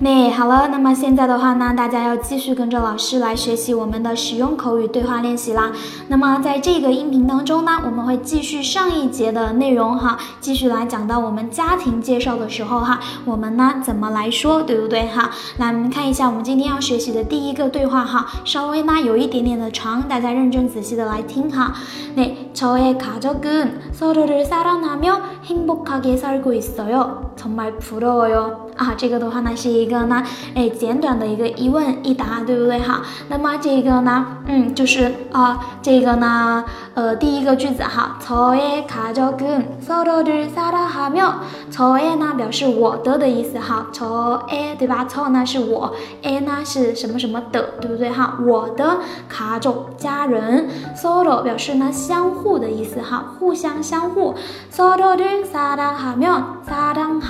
那好了，那么现在的话呢，大家要继续跟着老师来学习我们的实用口语对话练习啦。那么在这个音频当中呢，我们会继续上一节的内容哈，继续来讲到我们家庭介绍的时候哈，我们呢怎么来说，对不对哈？来，我们看一下我们今天要学习的第一个对话哈，稍微呢有一点点的长，大家认真仔细的来听哈。那저의가족은서로를사랑하며행복하게살고있어요 정말부러워요啊，这个的话呢是一个呢，哎，简短的一个一问一答，对不对哈？那么这个呢，嗯，就是啊，这个呢，呃，第一个句子哈，저의가족은서로를사랑하며저의呢表示我的的意思哈，저 의， 对吧？저呢是我，의呢是什么什么的，对不对哈？我的가족家人，서로表示呢相互的意思哈，互相相互，서로를사랑하며사랑하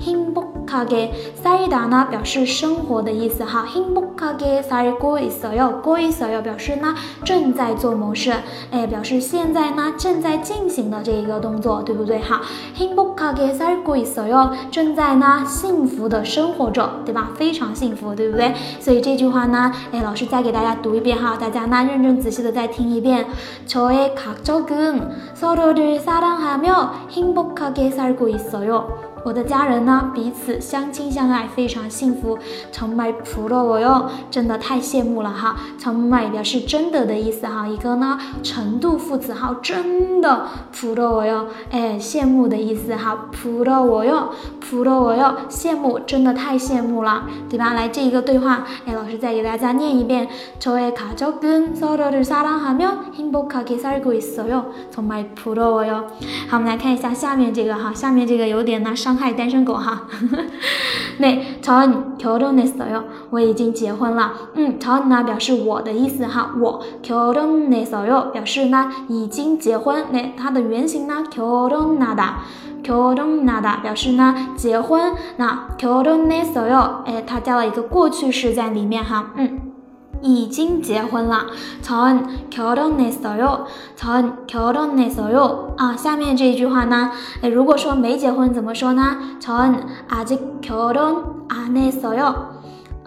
행복하게살다呢表示生活的意思哈，행복하게살고있어 요， 고있어요表示呢正在做某事，哎，表示现在呢正在进行的这一个动作，对不对哈？행복하게살고있어 요， 正在呢幸福的生活着，对吧？非常幸福，对不对？所以这句话呢，哎，老师再给大家读一遍哈，大家呢认真仔细的再听一遍。저의가족은서로를사랑하며행복하게살고있어 요。 我的家人呢，彼此相亲相爱，非常幸福。정말부러워 요， 真的太羡慕了哈。정말表示真的的意思哈，一个呢程度副词哈，真的부러워 요， 哎，羡慕的意思哈，부러워 요， 부러워 요， 羡慕，真的太羡慕了，对吧？来这一个对话，哎，老师再给大家念一遍。저의가족은서로를사랑하며행복하게살고있어 요。 정말부러워 요。 好，我们来看一下下面这个哈，下面这个有点呢 伤害单身狗哈。那저결혼했어 요， 我已经结婚了。嗯，저呢表示我的意思哈，我결혼했어 요， 表示呢已经结婚。那它的原型呢결혼하 다， 결혼하다表示呢结婚。那결혼했어 요， 哎，它加了一个过去式在里面哈。嗯。 已经结婚了，전결혼했어 요， 전결혼했어 요。 啊，下面这一句话呢，哎，如果说没结婚怎么说呢？전아직결혼안했어 요。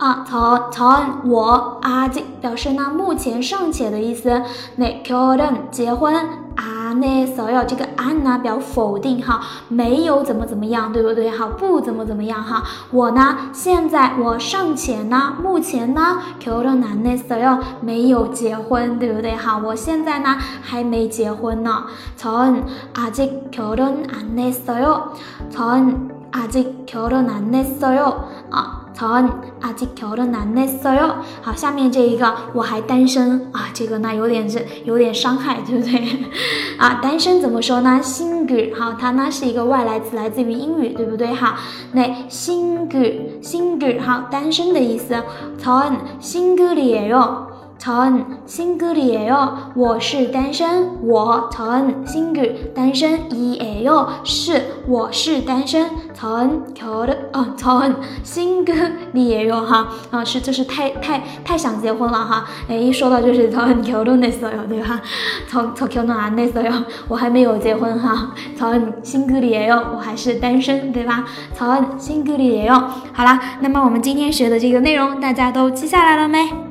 啊，从从我阿직表示呢，目前尚且的意思。내결혼结婚아내서요这个안呢表否定哈，没有怎么怎么样，对不对哈？不怎么怎么样哈。我呢，现在我尚且呢，目前呢결혼안했어요没有结婚，对不对哈？我现在呢还没结婚呢。전아직결혼안했어요전아직결혼안했어요啊。전 아직 결혼 안 했어요。 好，下面这一个我还单身啊，这个呢有点是有点伤害，对不对？啊，单身怎么说呢？single，好，它呢是一个外来词，来自于英语，对不对？哈，那 single，single，好，单身的意思。전 single이에요。 전 싱글이에요. 我是 单身. 我전 싱글 单身이에요. 是我是单身. 전 결혼 哦전 싱글이에요. 哈啊是就是太太太想结婚了哈哎一说到就是전 결혼했어요. 对吧？저 결혼 안 했어요. 我还没有结婚哈。전 싱글이에요. 我还是单身对吧？전 싱글이에요. 好啦那么我们今天学的这个内容大家都记下来了没？